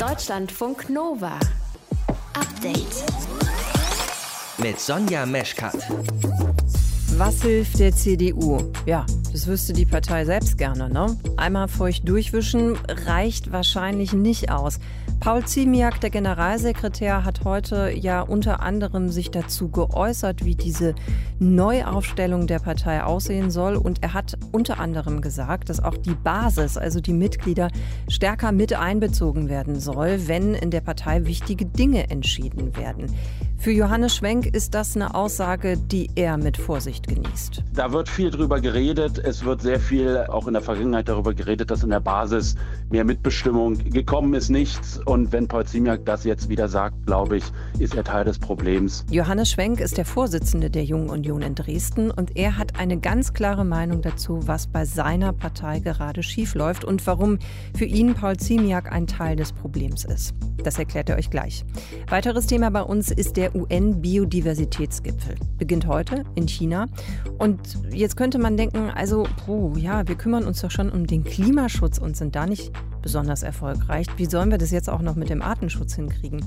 Deutschlandfunk Nova. Update. Mit Sonja Meschkat. Was hilft der CDU? Ja, das wüsste die Partei selbst gerne, ne? Einmal feucht durchwischen reicht wahrscheinlich nicht aus. Paul Ziemiak, der Generalsekretär, hat heute ja unter anderem sich dazu geäußert, wie diese Neuaufstellung der Partei aussehen soll. Und er hat unter anderem gesagt, dass auch die Basis, also die Mitglieder, stärker mit einbezogen werden soll, wenn in der Partei wichtige Dinge entschieden werden. Für Johannes Schwenk ist das eine Aussage, die er mit Vorsicht genießt. Da wird viel drüber geredet. Es wird sehr viel auch in der Vergangenheit darüber geredet, dass in der Basis mehr Mitbestimmung gekommen ist, nichts. Und wenn Paul Ziemiak das jetzt wieder sagt, glaube ich, ist er Teil des Problems. Johannes Schwenk ist der Vorsitzende der Jungen Union in Dresden und er hat eine ganz klare Meinung dazu, was bei seiner Partei gerade schiefläuft und warum für ihn Paul Ziemiak ein Teil des Problems ist. Das erklärt er euch gleich. Weiteres Thema bei uns ist der UN-Biodiversitätsgipfel. Beginnt heute in China. Und jetzt könnte man denken, also, puh, ja, wir kümmern uns doch schon um den Klimaschutz und sind da nicht besonders erfolgreich. Wie sollen wir das jetzt auch noch mit dem Artenschutz hinkriegen?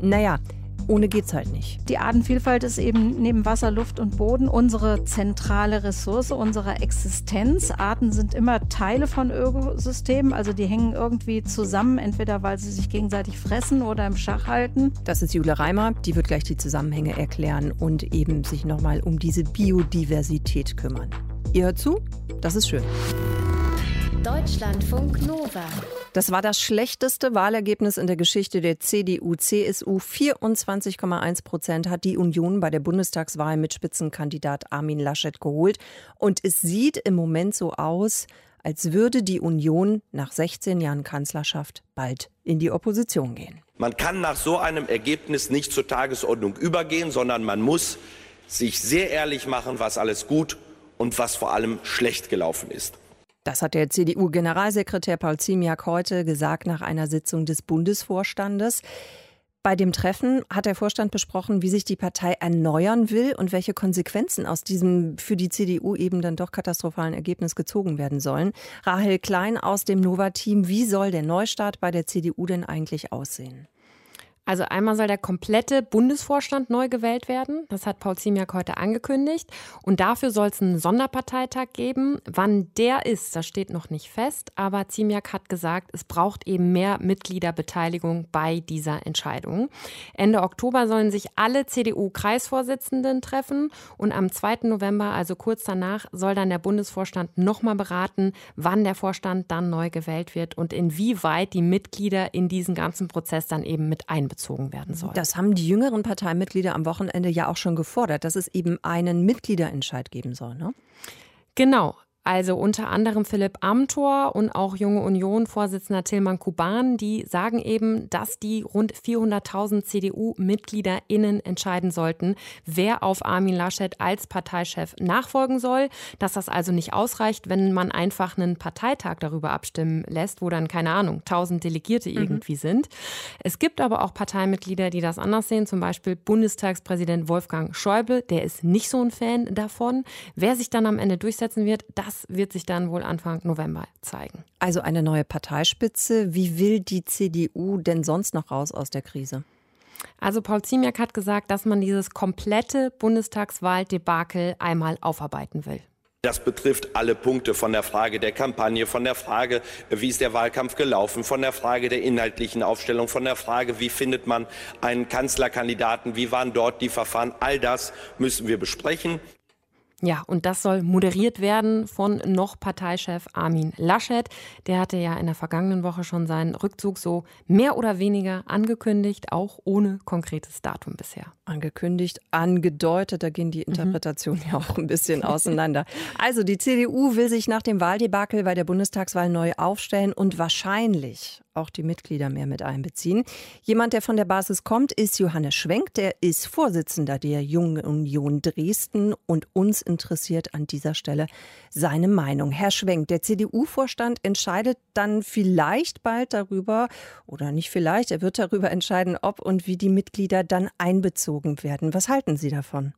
Naja, ohne geht's halt nicht. Die Artenvielfalt ist eben neben Wasser, Luft und Boden unsere zentrale Ressource unserer Existenz. Arten sind immer Teile von Ökosystemen, also die hängen irgendwie zusammen, entweder weil sie sich gegenseitig fressen oder im Schach halten. Das ist Jule Reimer, die wird gleich die Zusammenhänge erklären und eben sich nochmal um diese Biodiversität kümmern. Ihr hört zu? Das ist schön. Deutschlandfunk Nova. Das war das schlechteste Wahlergebnis in der Geschichte der CDU-CSU. 24,1 Prozent hat die Union bei der Bundestagswahl mit Spitzenkandidat Armin Laschet geholt. Und es sieht im Moment so aus, als würde die Union nach 16 Jahren Kanzlerschaft bald in die Opposition gehen. Man kann nach so einem Ergebnis nicht zur Tagesordnung übergehen, sondern man muss sich sehr ehrlich machen, was alles gut und was vor allem schlecht gelaufen ist. Das hat der CDU-Generalsekretär Paul Ziemiak heute gesagt nach einer Sitzung des Bundesvorstandes. Bei dem Treffen hat der Vorstand besprochen, wie sich die Partei erneuern will und welche Konsequenzen aus diesem für die CDU eben dann doch katastrophalen Ergebnis gezogen werden sollen. Rahel Klein aus dem Nova-Team, wie soll der Neustart bei der CDU denn eigentlich aussehen? Also einmal soll der komplette Bundesvorstand neu gewählt werden. Das hat Paul Ziemiak heute angekündigt. Und dafür soll es einen Sonderparteitag geben. Wann der ist, das steht noch nicht fest. Aber Ziemiak hat gesagt, es braucht eben mehr Mitgliederbeteiligung bei dieser Entscheidung. Ende Oktober sollen sich alle CDU-Kreisvorsitzenden treffen. Und am 2. November, also kurz danach, soll dann der Bundesvorstand nochmal beraten, wann der Vorstand dann neu gewählt wird und inwieweit die Mitglieder in diesen ganzen Prozess dann eben mit einbeziehen einbezogen werden soll. Das haben die jüngeren Parteimitglieder am Wochenende ja auch schon gefordert, dass es eben einen Mitgliederentscheid geben soll. Ne? Genau. Also unter anderem Philipp Amthor und auch Junge Union-Vorsitzender Tilman Kuban, die sagen eben, dass die rund 400.000 CDU-MitgliederInnen entscheiden sollten, wer auf Armin Laschet als Parteichef nachfolgen soll. Dass das also nicht ausreicht, wenn man einfach einen Parteitag darüber abstimmen lässt, wo dann, keine Ahnung, 1000 Delegierte mhm. irgendwie sind. Es gibt aber auch Parteimitglieder, die das anders sehen, zum Beispiel Bundestagspräsident Wolfgang Schäuble, der ist nicht so ein Fan davon. Wer sich dann am Ende durchsetzen wird, das das wird sich dann wohl Anfang November zeigen. Also eine neue Parteispitze. Wie will die CDU denn sonst noch raus aus der Krise? Also Paul Ziemiak hat gesagt, dass man dieses komplette Bundestagswahldebakel einmal aufarbeiten will. Das betrifft alle Punkte von der Frage der Kampagne, von der Frage, wie ist der Wahlkampf gelaufen, von der Frage der inhaltlichen Aufstellung, von der Frage, wie findet man einen Kanzlerkandidaten, wie waren dort die Verfahren. All das müssen wir besprechen. Ja, und das soll moderiert werden von noch Parteichef Armin Laschet. Der hatte ja in der vergangenen Woche schon seinen Rückzug so mehr oder weniger angekündigt, auch ohne konkretes Datum bisher. Angekündigt, angedeutet, da gehen die mhm. Interpretationen mhm. ja auch ein bisschen auseinander. Also die CDU will sich nach dem Wahldebakel bei der Bundestagswahl neu aufstellen und wahrscheinlich auch die Mitglieder mehr mit einbeziehen. Jemand, der von der Basis kommt, ist Johannes Schwenk. Der ist Vorsitzender der Jungen Union Dresden und uns interessiert an dieser Stelle seine Meinung. Herr Schwenk, der CDU-Vorstand entscheidet dann vielleicht bald darüber, oder nicht vielleicht, er wird darüber entscheiden, ob und wie die Mitglieder dann einbezogen werden. Was halten Sie davon?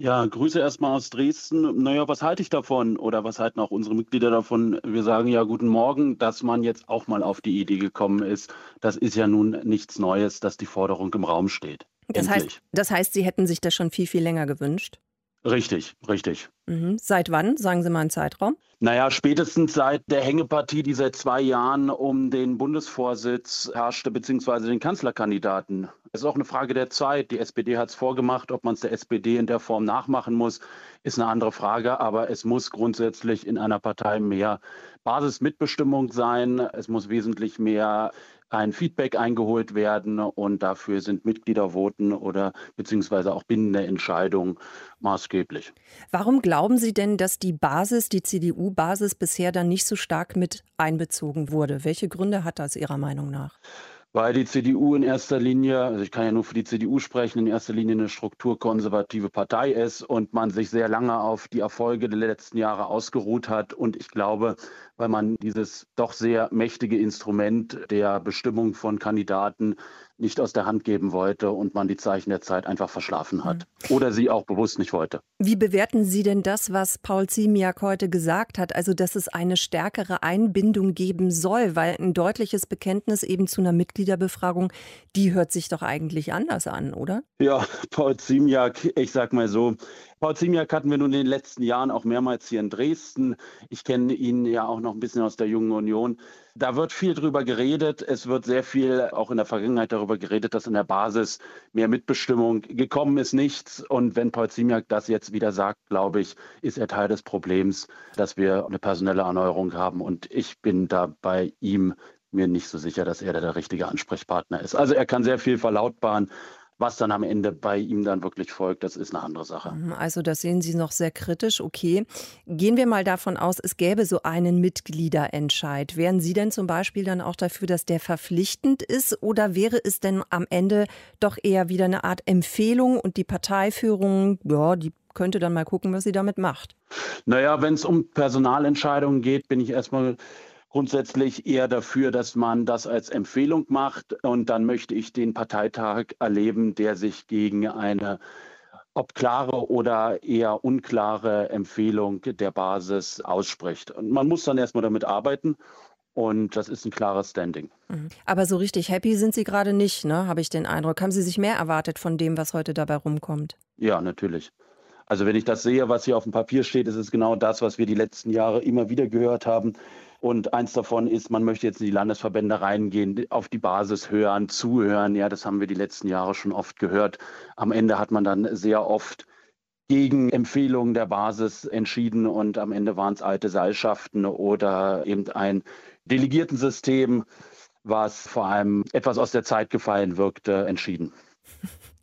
Ja, Grüße erstmal aus Dresden. Naja, was halte ich davon oder was halten auch unsere Mitglieder davon? Wir sagen ja guten Morgen, dass man jetzt auch mal auf die Idee gekommen ist. Das ist ja nun nichts Neues, dass die Forderung im Raum steht. Das heißt, das heißt, Sie hätten sich das schon viel, viel länger gewünscht? Richtig, richtig. Mhm. Seit wann? Sagen Sie mal einen Zeitraum. Naja, spätestens seit der Hängepartie, die seit zwei Jahren um den Bundesvorsitz herrschte, beziehungsweise den Kanzlerkandidaten. Es ist auch eine Frage der Zeit. Die SPD hat es vorgemacht. Ob man es der SPD in der Form nachmachen muss, ist eine andere Frage. Aber es muss grundsätzlich in einer Partei mehr Basismitbestimmung sein. Es muss wesentlich mehr ein Feedback eingeholt werden und dafür sind Mitgliedervoten oder beziehungsweise auch bindende Entscheidungen maßgeblich. Warum glauben Sie denn, dass die Basis, die CDU-Basis bisher dann nicht so stark mit einbezogen wurde? Welche Gründe hat das Ihrer Meinung nach? Weil die CDU in erster Linie, also ich kann ja nur für die CDU sprechen, in erster Linie eine strukturkonservative Partei ist und man sich sehr lange auf die Erfolge der letzten Jahre ausgeruht hat. Und ich glaube, weil man dieses doch sehr mächtige Instrument der Bestimmung von Kandidaten nicht aus der Hand geben wollte und man die Zeichen der Zeit einfach verschlafen hat mhm. oder sie auch bewusst nicht wollte. Wie bewerten Sie denn das, was Paul Ziemiak heute gesagt hat, also dass es eine stärkere Einbindung geben soll, weil ein deutliches Bekenntnis eben zu einer Mitgliederbefragung, die hört sich doch eigentlich anders an, oder? Ja, Paul Ziemiak, ich sag mal so, Paul Ziemiak hatten wir nun in den letzten Jahren auch mehrmals hier in Dresden. Ich kenne ihn ja auch noch ein bisschen aus der Jungen Union. Da wird viel drüber geredet. Es wird sehr viel auch in der Vergangenheit darüber geredet, dass in der Basis mehr Mitbestimmung gekommen ist, nichts. Und wenn Paul Ziemiak das jetzt wieder sagt, glaube ich, ist er Teil des Problems, dass wir eine personelle Erneuerung haben. Und ich bin da bei ihm mir nicht so sicher, dass er der richtige Ansprechpartner ist. Also er kann sehr viel verlautbaren, was dann am Ende bei ihm dann wirklich folgt, das ist eine andere Sache. Mhm, also das sehen Sie noch sehr kritisch. Okay. Gehen wir mal davon aus, es gäbe so einen Mitgliederentscheid. Wären Sie denn zum Beispiel dann auch dafür, dass der verpflichtend ist? Oder wäre es denn am Ende doch eher wieder eine Art Empfehlung und die Parteiführung, ja, die könnte dann mal gucken, was sie damit macht? Naja, wenn es um Personalentscheidungen geht, bin ich erstmal grundsätzlich eher dafür, dass man das als Empfehlung macht. Und dann möchte ich den Parteitag erleben, der sich gegen eine ob klare oder eher unklare Empfehlung der Basis ausspricht. Und man muss dann erstmal damit arbeiten. Und das ist ein klares Standing. Mhm. Aber so richtig happy sind Sie gerade nicht, ne? habe ich den Eindruck. Haben Sie sich mehr erwartet von dem, was heute dabei rumkommt? Ja, natürlich. Also wenn ich das sehe, was hier auf dem Papier steht, ist es genau das, was wir die letzten Jahre immer wieder gehört haben. Und eins davon ist, man möchte jetzt in die Landesverbände reingehen, auf die Basis hören, zuhören. Ja, das haben wir die letzten Jahre schon oft gehört. Am Ende hat man dann sehr oft gegen Empfehlungen der Basis entschieden und am Ende waren es alte Seilschaften oder eben ein Delegiertensystem, was vor allem etwas aus der Zeit gefallen wirkte, entschieden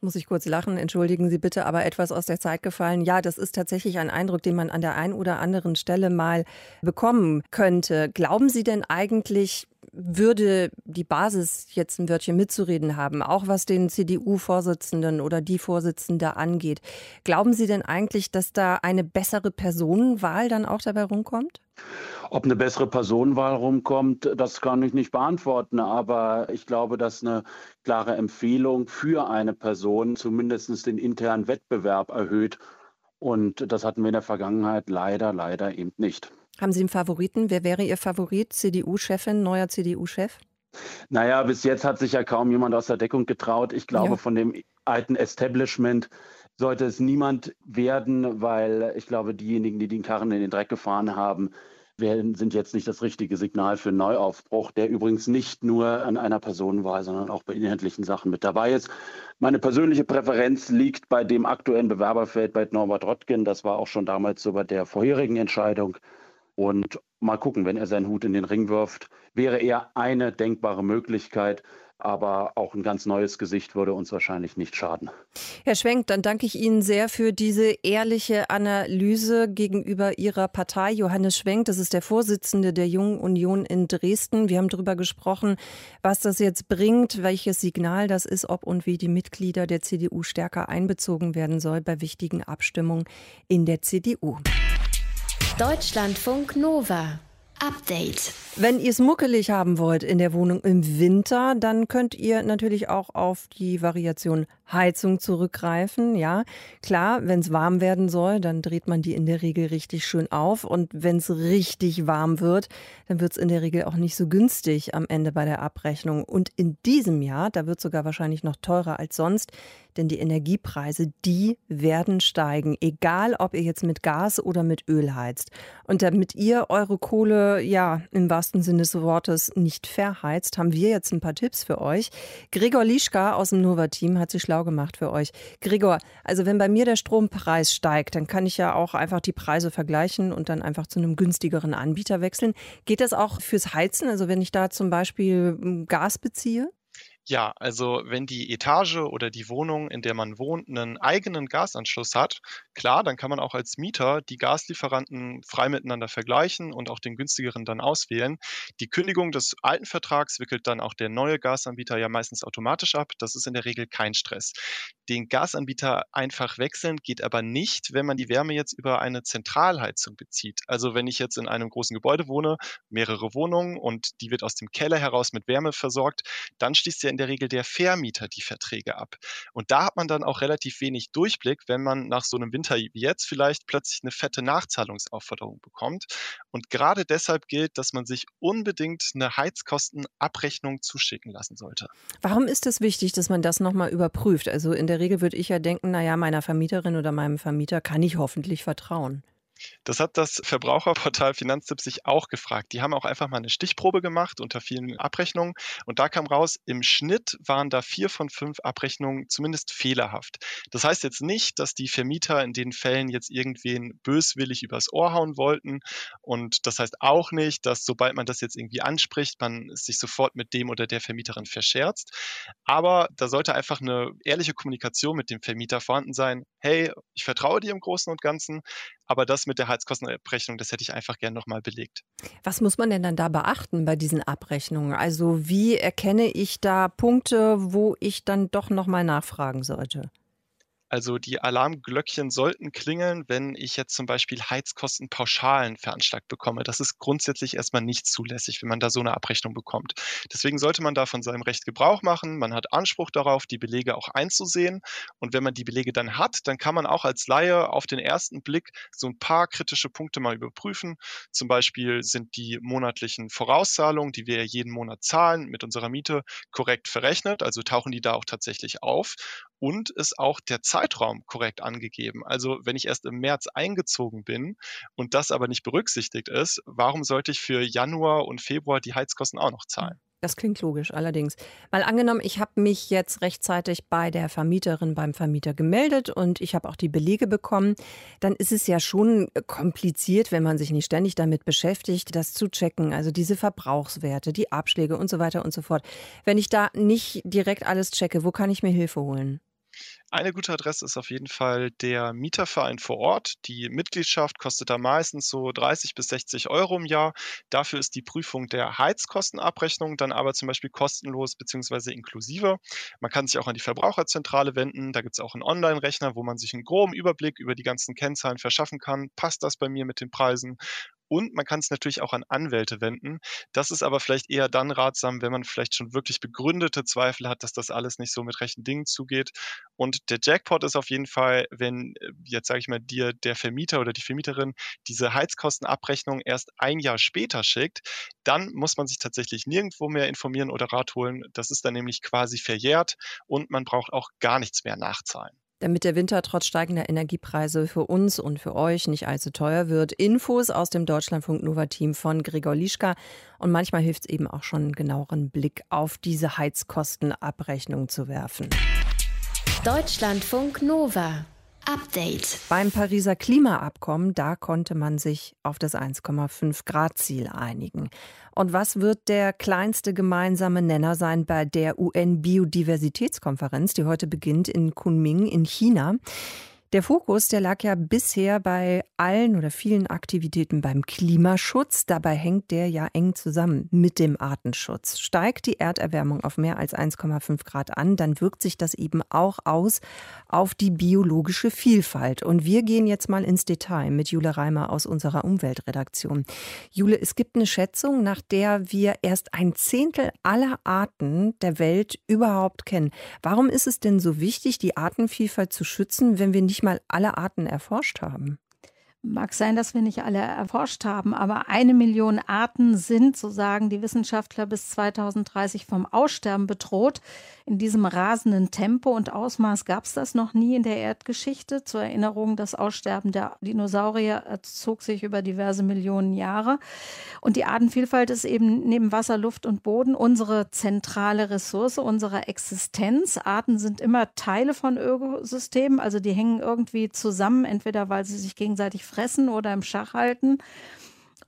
muss ich kurz lachen, entschuldigen Sie bitte, aber etwas aus der Zeit gefallen. Ja, das ist tatsächlich ein Eindruck, den man an der einen oder anderen Stelle mal bekommen könnte. Glauben Sie denn eigentlich, würde die Basis jetzt ein Wörtchen mitzureden haben, auch was den CDU-Vorsitzenden oder die Vorsitzende angeht? Glauben Sie denn eigentlich, dass da eine bessere Personenwahl dann auch dabei rumkommt? Ob eine bessere Personenwahl rumkommt, das kann ich nicht beantworten. Aber ich glaube, dass eine klare Empfehlung für eine Person zumindest den internen Wettbewerb erhöht. Und das hatten wir in der Vergangenheit leider, leider eben nicht. Haben Sie einen Favoriten? Wer wäre Ihr Favorit? CDU-Chefin, neuer CDU-Chef? Naja, bis jetzt hat sich ja kaum jemand aus der Deckung getraut. Ich glaube, ja. von dem alten Establishment sollte es niemand werden, weil ich glaube, diejenigen, die den Karren in den Dreck gefahren haben, sind jetzt nicht das richtige Signal für einen Neuaufbruch, der übrigens nicht nur an einer Personenwahl, sondern auch bei inhaltlichen Sachen mit dabei ist. Meine persönliche Präferenz liegt bei dem aktuellen Bewerberfeld bei Norbert Rottgen. Das war auch schon damals so bei der vorherigen Entscheidung. Und mal gucken, wenn er seinen Hut in den Ring wirft, wäre er eine denkbare Möglichkeit aber auch ein ganz neues Gesicht würde uns wahrscheinlich nicht schaden. Herr Schwenk, dann danke ich Ihnen sehr für diese ehrliche Analyse gegenüber Ihrer Partei. Johannes Schwenk, das ist der Vorsitzende der Jungen Union in Dresden. Wir haben darüber gesprochen, was das jetzt bringt, welches Signal das ist, ob und wie die Mitglieder der CDU stärker einbezogen werden soll bei wichtigen Abstimmungen in der CDU. Deutschlandfunk Nova Update. Wenn ihr es muckelig haben wollt in der Wohnung im Winter, dann könnt ihr natürlich auch auf die Variation Heizung zurückgreifen. Ja, klar, wenn es warm werden soll, dann dreht man die in der Regel richtig schön auf. Und wenn es richtig warm wird, dann wird es in der Regel auch nicht so günstig am Ende bei der Abrechnung. Und in diesem Jahr, da wird es sogar wahrscheinlich noch teurer als sonst, denn die Energiepreise, die werden steigen, egal ob ihr jetzt mit Gas oder mit Öl heizt. Und damit ihr eure Kohle, ja, im wahrsten Sinne des Wortes nicht verheizt, haben wir jetzt ein paar Tipps für euch. Gregor Lischka aus dem Nova-Team hat sich schlau gemacht für euch. Gregor, also wenn bei mir der Strompreis steigt, dann kann ich ja auch einfach die Preise vergleichen und dann einfach zu einem günstigeren Anbieter wechseln. Geht das auch fürs Heizen? Also wenn ich da zum Beispiel hm, Gas beziehe? Ja, also wenn die Etage oder die Wohnung, in der man wohnt, einen eigenen Gasanschluss hat, klar, dann kann man auch als Mieter die Gaslieferanten frei miteinander vergleichen und auch den günstigeren dann auswählen. Die Kündigung des alten Vertrags wickelt dann auch der neue Gasanbieter ja meistens automatisch ab. Das ist in der Regel kein Stress. Den Gasanbieter einfach wechseln geht aber nicht, wenn man die Wärme jetzt über eine Zentralheizung bezieht. Also wenn ich jetzt in einem großen Gebäude wohne, mehrere Wohnungen und die wird aus dem Keller heraus mit Wärme versorgt, dann schließt ja in der Regel der Vermieter die Verträge ab. Und da hat man dann auch relativ wenig Durchblick, wenn man nach so einem Winter wie jetzt vielleicht plötzlich eine fette Nachzahlungsaufforderung bekommt. Und gerade deshalb gilt, dass man sich unbedingt eine Heizkostenabrechnung zuschicken lassen sollte. Warum ist es wichtig, dass man das nochmal überprüft? Also in der Regel würde ich ja denken, naja, meiner Vermieterin oder meinem Vermieter kann ich hoffentlich vertrauen. Das hat das Verbraucherportal Finanztipp sich auch gefragt. Die haben auch einfach mal eine Stichprobe gemacht unter vielen Abrechnungen und da kam raus, im Schnitt waren da vier von fünf Abrechnungen zumindest fehlerhaft. Das heißt jetzt nicht, dass die Vermieter in den Fällen jetzt irgendwen böswillig übers Ohr hauen wollten und das heißt auch nicht, dass sobald man das jetzt irgendwie anspricht, man sich sofort mit dem oder der Vermieterin verscherzt. Aber da sollte einfach eine ehrliche Kommunikation mit dem Vermieter vorhanden sein. Hey, ich vertraue dir im Großen und Ganzen, aber das mit der Heizkostenabrechnung, das hätte ich einfach gern nochmal belegt. Was muss man denn dann da beachten bei diesen Abrechnungen? Also wie erkenne ich da Punkte, wo ich dann doch nochmal nachfragen sollte? Also die Alarmglöckchen sollten klingeln, wenn ich jetzt zum Beispiel Heizkostenpauschalen veranschlagt bekomme. Das ist grundsätzlich erstmal nicht zulässig, wenn man da so eine Abrechnung bekommt. Deswegen sollte man da von seinem Recht Gebrauch machen. Man hat Anspruch darauf, die Belege auch einzusehen. Und wenn man die Belege dann hat, dann kann man auch als Laie auf den ersten Blick so ein paar kritische Punkte mal überprüfen. Zum Beispiel sind die monatlichen Vorauszahlungen, die wir jeden Monat zahlen mit unserer Miete, korrekt verrechnet. Also tauchen die da auch tatsächlich auf und ist auch der Zeitraum korrekt angegeben. Also wenn ich erst im März eingezogen bin und das aber nicht berücksichtigt ist, warum sollte ich für Januar und Februar die Heizkosten auch noch zahlen? Das klingt logisch, allerdings. Mal angenommen, ich habe mich jetzt rechtzeitig bei der Vermieterin, beim Vermieter gemeldet und ich habe auch die Belege bekommen, dann ist es ja schon kompliziert, wenn man sich nicht ständig damit beschäftigt, das zu checken. Also diese Verbrauchswerte, die Abschläge und so weiter und so fort. Wenn ich da nicht direkt alles checke, wo kann ich mir Hilfe holen? Eine gute Adresse ist auf jeden Fall der Mieterverein vor Ort. Die Mitgliedschaft kostet da meistens so 30 bis 60 Euro im Jahr. Dafür ist die Prüfung der Heizkostenabrechnung dann aber zum Beispiel kostenlos bzw. inklusive. Man kann sich auch an die Verbraucherzentrale wenden. Da gibt es auch einen Online-Rechner, wo man sich einen groben Überblick über die ganzen Kennzahlen verschaffen kann. Passt das bei mir mit den Preisen? Und man kann es natürlich auch an Anwälte wenden. Das ist aber vielleicht eher dann ratsam, wenn man vielleicht schon wirklich begründete Zweifel hat, dass das alles nicht so mit rechten Dingen zugeht. Und der Jackpot ist auf jeden Fall, wenn äh, jetzt sage ich mal dir der Vermieter oder die Vermieterin diese Heizkostenabrechnung erst ein Jahr später schickt, dann muss man sich tatsächlich nirgendwo mehr informieren oder Rat holen. Das ist dann nämlich quasi verjährt und man braucht auch gar nichts mehr nachzahlen damit der Winter trotz steigender Energiepreise für uns und für euch nicht allzu teuer wird. Infos aus dem Deutschlandfunk Nova Team von Gregor Lischka. Und manchmal hilft es eben auch schon, einen genaueren Blick auf diese Heizkostenabrechnung zu werfen. Deutschlandfunk Nova. Update. Beim Pariser Klimaabkommen, da konnte man sich auf das 1,5 Grad Ziel einigen. Und was wird der kleinste gemeinsame Nenner sein bei der UN Biodiversitätskonferenz, die heute beginnt in Kunming in China? Der Fokus, der lag ja bisher bei allen oder vielen Aktivitäten beim Klimaschutz. Dabei hängt der ja eng zusammen mit dem Artenschutz. Steigt die Erderwärmung auf mehr als 1,5 Grad an, dann wirkt sich das eben auch aus auf die biologische Vielfalt. Und wir gehen jetzt mal ins Detail mit Jule Reimer aus unserer Umweltredaktion. Jule, es gibt eine Schätzung, nach der wir erst ein Zehntel aller Arten der Welt überhaupt kennen. Warum ist es denn so wichtig, die Artenvielfalt zu schützen, wenn wir nicht mal alle Arten erforscht haben? Mag sein, dass wir nicht alle erforscht haben, aber eine Million Arten sind, so sagen die Wissenschaftler, bis 2030 vom Aussterben bedroht. In diesem rasenden Tempo und Ausmaß gab es das noch nie in der Erdgeschichte. Zur Erinnerung, das Aussterben der Dinosaurier zog sich über diverse Millionen Jahre. Und die Artenvielfalt ist eben neben Wasser, Luft und Boden unsere zentrale Ressource unserer Existenz. Arten sind immer Teile von Ökosystemen, also die hängen irgendwie zusammen, entweder weil sie sich gegenseitig fressen oder im Schach halten.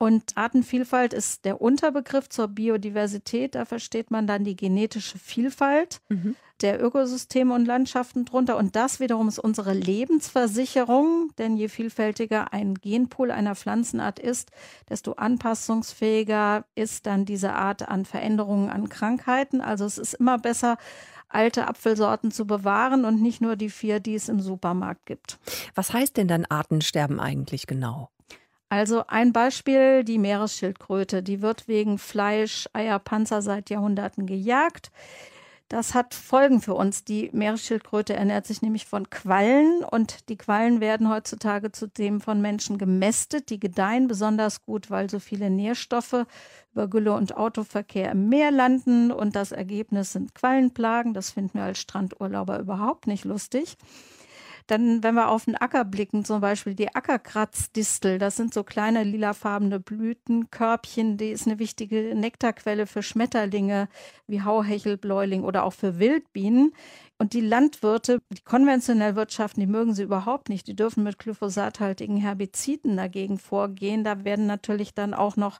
Und Artenvielfalt ist der Unterbegriff zur Biodiversität. Da versteht man dann die genetische Vielfalt mhm. der Ökosysteme und Landschaften drunter. Und das wiederum ist unsere Lebensversicherung. Denn je vielfältiger ein Genpool einer Pflanzenart ist, desto anpassungsfähiger ist dann diese Art an Veränderungen, an Krankheiten. Also es ist immer besser, alte Apfelsorten zu bewahren und nicht nur die vier, die es im Supermarkt gibt. Was heißt denn dann Artensterben eigentlich genau? Also ein Beispiel, die Meeresschildkröte, die wird wegen Fleisch, Eier, Panzer seit Jahrhunderten gejagt. Das hat Folgen für uns. Die Meeresschildkröte ernährt sich nämlich von Quallen und die Quallen werden heutzutage zudem von Menschen gemästet. Die gedeihen besonders gut, weil so viele Nährstoffe über Gülle und Autoverkehr im Meer landen und das Ergebnis sind Quallenplagen. Das finden wir als Strandurlauber überhaupt nicht lustig. Dann, wenn wir auf den Acker blicken, zum Beispiel die Ackerkratzdistel, das sind so kleine lilafarbene Blütenkörbchen, die ist eine wichtige Nektarquelle für Schmetterlinge wie Hauhechel, Bläuling oder auch für Wildbienen. Und die Landwirte, die konventionell wirtschaften, die mögen sie überhaupt nicht. Die dürfen mit glyphosathaltigen Herbiziden dagegen vorgehen. Da werden natürlich dann auch noch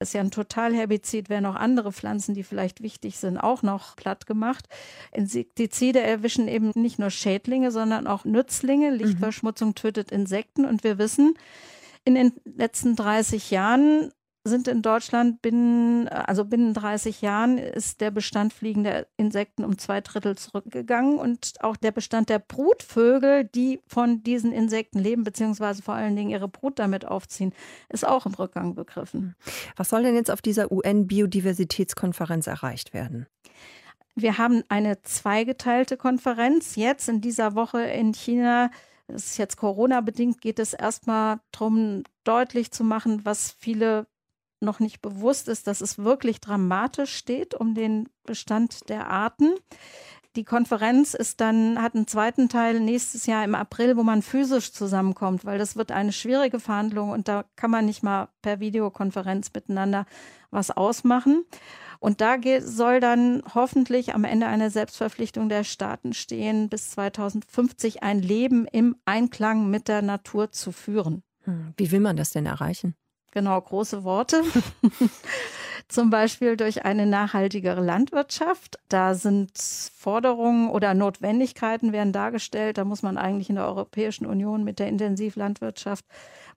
ist ja ein Totalherbizid, werden auch andere Pflanzen, die vielleicht wichtig sind, auch noch platt gemacht. Insektizide erwischen eben nicht nur Schädlinge, sondern auch Nützlinge. Mhm. Lichtverschmutzung tötet Insekten und wir wissen, in den letzten 30 Jahren sind in Deutschland binnen, also binnen 30 Jahren ist der Bestand fliegender Insekten um zwei Drittel zurückgegangen und auch der Bestand der Brutvögel, die von diesen Insekten leben, beziehungsweise vor allen Dingen ihre Brut damit aufziehen, ist auch im Rückgang begriffen. Was soll denn jetzt auf dieser UN-Biodiversitätskonferenz erreicht werden? Wir haben eine zweigeteilte Konferenz. Jetzt in dieser Woche in China das ist jetzt Corona-bedingt, geht es erstmal darum, deutlich zu machen, was viele noch nicht bewusst ist, dass es wirklich dramatisch steht um den Bestand der Arten. Die Konferenz ist dann, hat einen zweiten Teil nächstes Jahr im April, wo man physisch zusammenkommt, weil das wird eine schwierige Verhandlung und da kann man nicht mal per Videokonferenz miteinander was ausmachen. Und da soll dann hoffentlich am Ende eine Selbstverpflichtung der Staaten stehen, bis 2050 ein Leben im Einklang mit der Natur zu führen. Hm, wie will man das denn erreichen? Genau, große Worte. Zum Beispiel durch eine nachhaltigere Landwirtschaft. Da sind Forderungen oder Notwendigkeiten werden dargestellt. Da muss man eigentlich in der Europäischen Union mit der Intensivlandwirtschaft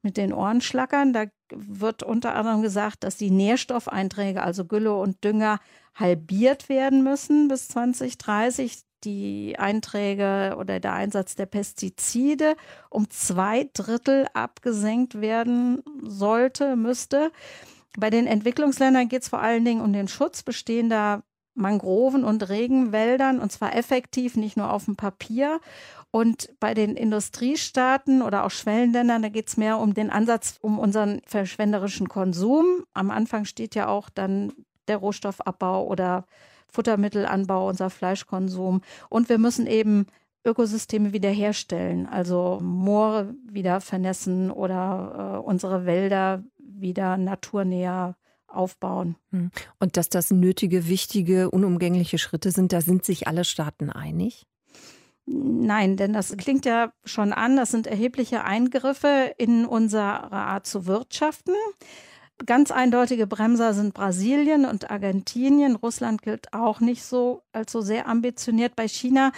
mit den Ohren schlackern. Da wird unter anderem gesagt, dass die Nährstoffeinträge, also Gülle und Dünger, halbiert werden müssen bis 2030 die Einträge oder der Einsatz der Pestizide um zwei Drittel abgesenkt werden sollte, müsste. Bei den Entwicklungsländern geht es vor allen Dingen um den Schutz bestehender Mangroven und Regenwäldern und zwar effektiv, nicht nur auf dem Papier. Und bei den Industriestaaten oder auch Schwellenländern, da geht es mehr um den Ansatz, um unseren verschwenderischen Konsum. Am Anfang steht ja auch dann der Rohstoffabbau oder Futtermittelanbau, unser Fleischkonsum. Und wir müssen eben Ökosysteme wiederherstellen, also Moore wieder vernässen oder äh, unsere Wälder wieder naturnäher aufbauen. Hm. Und dass das nötige, wichtige, unumgängliche Schritte sind, da sind sich alle Staaten einig? Nein, denn das klingt ja schon an, das sind erhebliche Eingriffe in unsere Art zu wirtschaften. Ganz eindeutige Bremser sind Brasilien und Argentinien. Russland gilt auch nicht so als so sehr ambitioniert. Bei China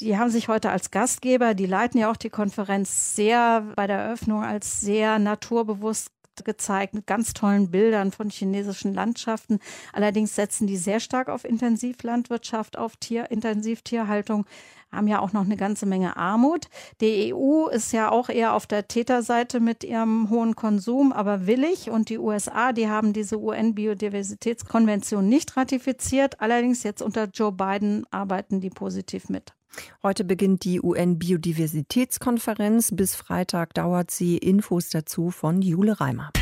die haben sich heute als Gastgeber, die leiten ja auch die Konferenz sehr bei der Eröffnung als sehr naturbewusst gezeigt mit ganz tollen Bildern von chinesischen Landschaften. Allerdings setzen die sehr stark auf Intensivlandwirtschaft, auf Tier, Intensivtierhaltung haben ja auch noch eine ganze Menge Armut. Die EU ist ja auch eher auf der Täterseite mit ihrem hohen Konsum, aber willig. Und die USA, die haben diese UN-Biodiversitätskonvention nicht ratifiziert. Allerdings jetzt unter Joe Biden arbeiten die positiv mit. Heute beginnt die UN-Biodiversitätskonferenz. Bis Freitag dauert sie. Infos dazu von Jule Reimer.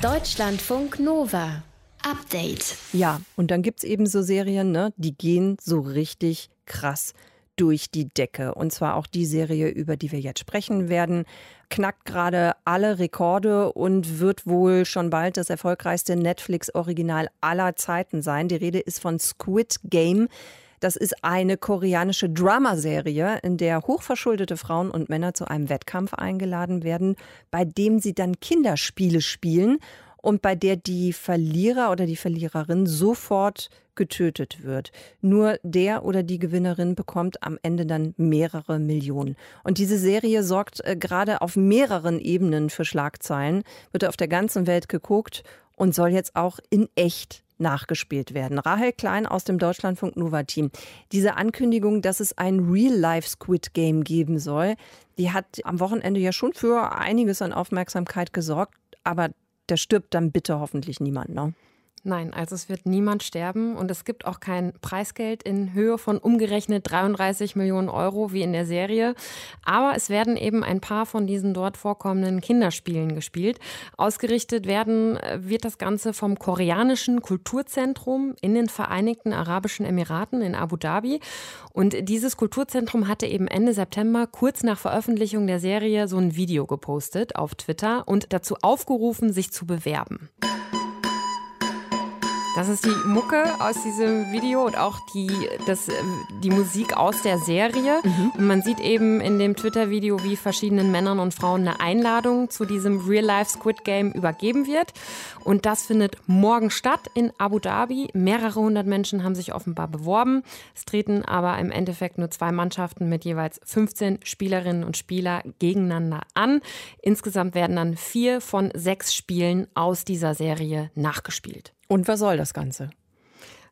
Deutschlandfunk Nova. Update. Ja, und dann gibt es eben so Serien, ne, die gehen so richtig krass durch die Decke. Und zwar auch die Serie, über die wir jetzt sprechen werden, knackt gerade alle Rekorde und wird wohl schon bald das erfolgreichste Netflix-Original aller Zeiten sein. Die Rede ist von Squid Game. Das ist eine koreanische Dramaserie, in der hochverschuldete Frauen und Männer zu einem Wettkampf eingeladen werden, bei dem sie dann Kinderspiele spielen und bei der die Verlierer oder die Verliererin sofort getötet wird. Nur der oder die Gewinnerin bekommt am Ende dann mehrere Millionen. Und diese Serie sorgt äh, gerade auf mehreren Ebenen für Schlagzeilen, wird auf der ganzen Welt geguckt und soll jetzt auch in echt nachgespielt werden. Rahel Klein aus dem Deutschlandfunk Nova Team. Diese Ankündigung, dass es ein Real-Life Squid Game geben soll, die hat am Wochenende ja schon für einiges an Aufmerksamkeit gesorgt. Aber da stirbt dann bitte hoffentlich niemand, ne? Nein, also es wird niemand sterben und es gibt auch kein Preisgeld in Höhe von umgerechnet 33 Millionen Euro wie in der Serie. Aber es werden eben ein paar von diesen dort vorkommenden Kinderspielen gespielt. Ausgerichtet werden äh, wird das Ganze vom koreanischen Kulturzentrum in den Vereinigten Arabischen Emiraten in Abu Dhabi. Und dieses Kulturzentrum hatte eben Ende September, kurz nach Veröffentlichung der Serie, so ein Video gepostet auf Twitter und dazu aufgerufen, sich zu bewerben. Das ist die Mucke aus diesem Video und auch die, das, die Musik aus der Serie. Mhm. Und man sieht eben in dem Twitter-Video, wie verschiedenen Männern und Frauen eine Einladung zu diesem Real-Life Squid Game übergeben wird. Und das findet morgen statt in Abu Dhabi. Mehrere hundert Menschen haben sich offenbar beworben. Es treten aber im Endeffekt nur zwei Mannschaften mit jeweils 15 Spielerinnen und Spieler gegeneinander an. Insgesamt werden dann vier von sechs Spielen aus dieser Serie nachgespielt. Und was soll das Ganze?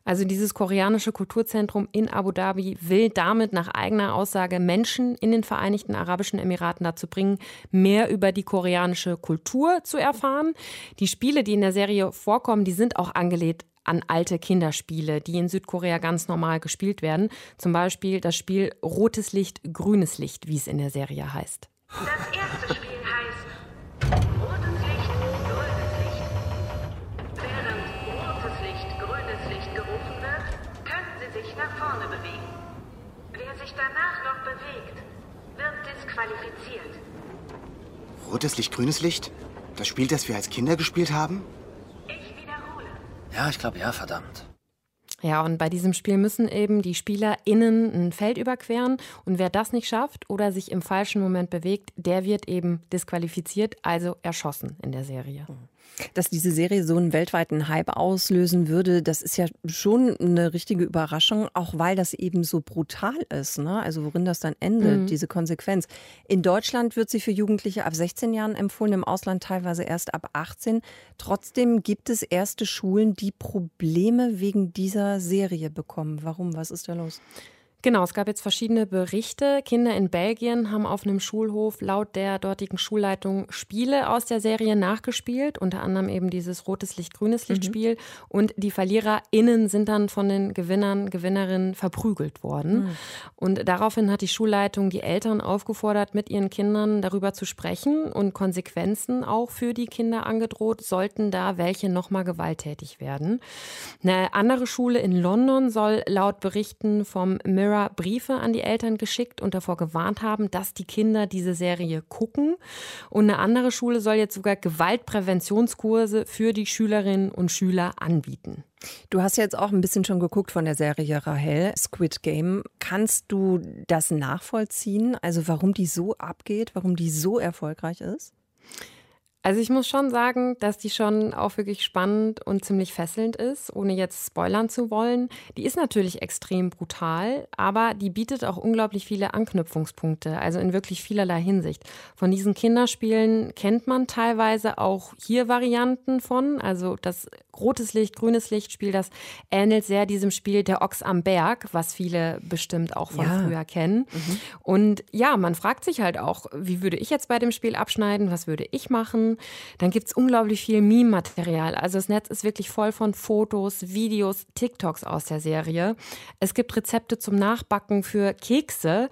Also dieses koreanische Kulturzentrum in Abu Dhabi will damit nach eigener Aussage Menschen in den Vereinigten Arabischen Emiraten dazu bringen, mehr über die koreanische Kultur zu erfahren. Die Spiele, die in der Serie vorkommen, die sind auch angelehnt an alte Kinderspiele, die in Südkorea ganz normal gespielt werden. Zum Beispiel das Spiel Rotes Licht, Grünes Licht, wie es in der Serie heißt. Das erste Spiel sich danach noch bewegt, wird disqualifiziert. Rotes Licht, grünes Licht? Das Spiel, das wir als Kinder gespielt haben? Ich wiederhole. Ja, ich glaube ja, verdammt. Ja, und bei diesem Spiel müssen eben die SpielerInnen ein Feld überqueren. Und wer das nicht schafft oder sich im falschen Moment bewegt, der wird eben disqualifiziert, also erschossen in der Serie. Dass diese Serie so einen weltweiten Hype auslösen würde, das ist ja schon eine richtige Überraschung, auch weil das eben so brutal ist. Ne? Also worin das dann endet, Mhm. diese Konsequenz. In Deutschland wird sie für Jugendliche ab 16 Jahren empfohlen, im Ausland teilweise erst ab 18. Trotzdem gibt es erste Schulen, die Probleme wegen dieser Serie bekommen. Warum? Was ist da los? Genau, es gab jetzt verschiedene Berichte. Kinder in Belgien haben auf einem Schulhof laut der dortigen Schulleitung Spiele aus der Serie nachgespielt, unter anderem eben dieses rotes Licht, grünes Licht Spiel. Und die VerliererInnen sind dann von den Gewinnern, Gewinnerinnen verprügelt worden. Und daraufhin hat die Schulleitung die Eltern aufgefordert, mit ihren Kindern darüber zu sprechen und Konsequenzen auch für die Kinder angedroht, sollten da welche nochmal gewalttätig werden. Eine andere Schule in London soll laut Berichten vom Mirror Briefe an die Eltern geschickt und davor gewarnt haben, dass die Kinder diese Serie gucken. Und eine andere Schule soll jetzt sogar Gewaltpräventionskurse für die Schülerinnen und Schüler anbieten. Du hast jetzt auch ein bisschen schon geguckt von der Serie Rahel, Squid Game. Kannst du das nachvollziehen? Also warum die so abgeht, warum die so erfolgreich ist? Also ich muss schon sagen, dass die schon auch wirklich spannend und ziemlich fesselnd ist, ohne jetzt spoilern zu wollen. Die ist natürlich extrem brutal, aber die bietet auch unglaublich viele Anknüpfungspunkte, also in wirklich vielerlei Hinsicht. Von diesen Kinderspielen kennt man teilweise auch hier Varianten von, also das rotes Licht, grünes Lichtspiel, das ähnelt sehr diesem Spiel Der Ochs am Berg, was viele bestimmt auch von ja. früher kennen. Mhm. Und ja, man fragt sich halt auch, wie würde ich jetzt bei dem Spiel abschneiden, was würde ich Dann gibt es unglaublich viel Meme-Material. Also das Netz ist wirklich voll von Fotos, Videos, TikToks aus der Serie. Es gibt Rezepte zum Nachbacken für Kekse,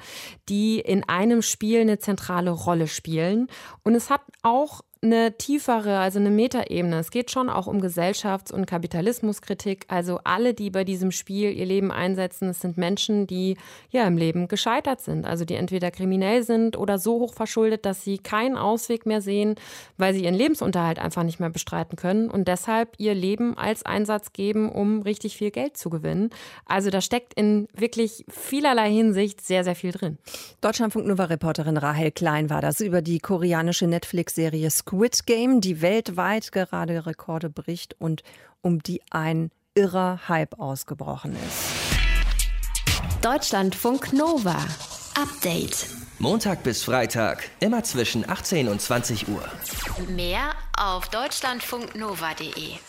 die in einem Spiel eine zentrale Rolle spielen. Und es hat auch eine tiefere, also eine Metaebene. Es geht schon auch um Gesellschafts- und Kapitalismuskritik. Also alle, die bei diesem Spiel ihr Leben einsetzen, es sind Menschen, die ja im Leben gescheitert sind. Also die entweder kriminell sind oder so hoch verschuldet, dass sie keinen Ausweg mehr sehen, weil sie ihren Lebensunterhalt einfach nicht mehr bestreiten können und deshalb ihr Leben als Einsatz geben, um richtig viel Geld zu gewinnen. Also da steckt in wirklich vielerlei Hinsicht sehr, sehr viel drin. Deutschlandfunk Nova Reporterin Rahel Klein war das über die koreanische Netflix-Serie Squid Game, die weltweit gerade Rekorde bricht und um die ein irrer Hype ausgebrochen ist. Deutschlandfunk Nova. Update. Montag bis Freitag, immer zwischen 18 und 20 Uhr. Mehr auf deutschlandfunknova.de.